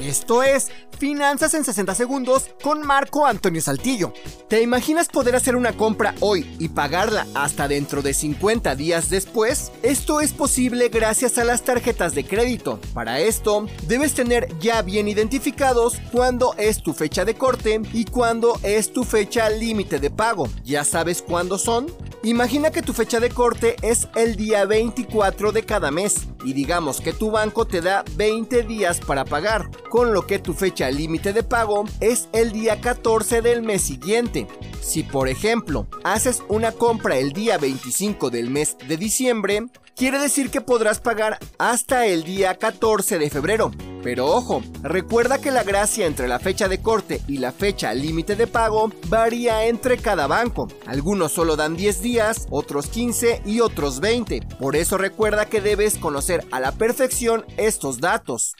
Esto es Finanzas en 60 segundos con Marco Antonio Saltillo. ¿Te imaginas poder hacer una compra hoy y pagarla hasta dentro de 50 días después? Esto es posible gracias a las tarjetas de crédito. Para esto, debes tener ya bien identificados cuándo es tu fecha de corte y cuándo es tu fecha límite de pago. ¿Ya sabes cuándo son? Imagina que tu fecha de corte es el día 24 de cada mes y digamos que tu banco te da 20 días para pagar, con lo que tu fecha límite de pago es el día 14 del mes siguiente. Si por ejemplo haces una compra el día 25 del mes de diciembre, quiere decir que podrás pagar hasta el día 14 de febrero. Pero ojo, recuerda que la gracia entre la fecha de corte y la fecha límite de pago varía entre cada banco. Algunos solo dan 10 días, otros 15 y otros 20. Por eso recuerda que debes conocer a la perfección estos datos.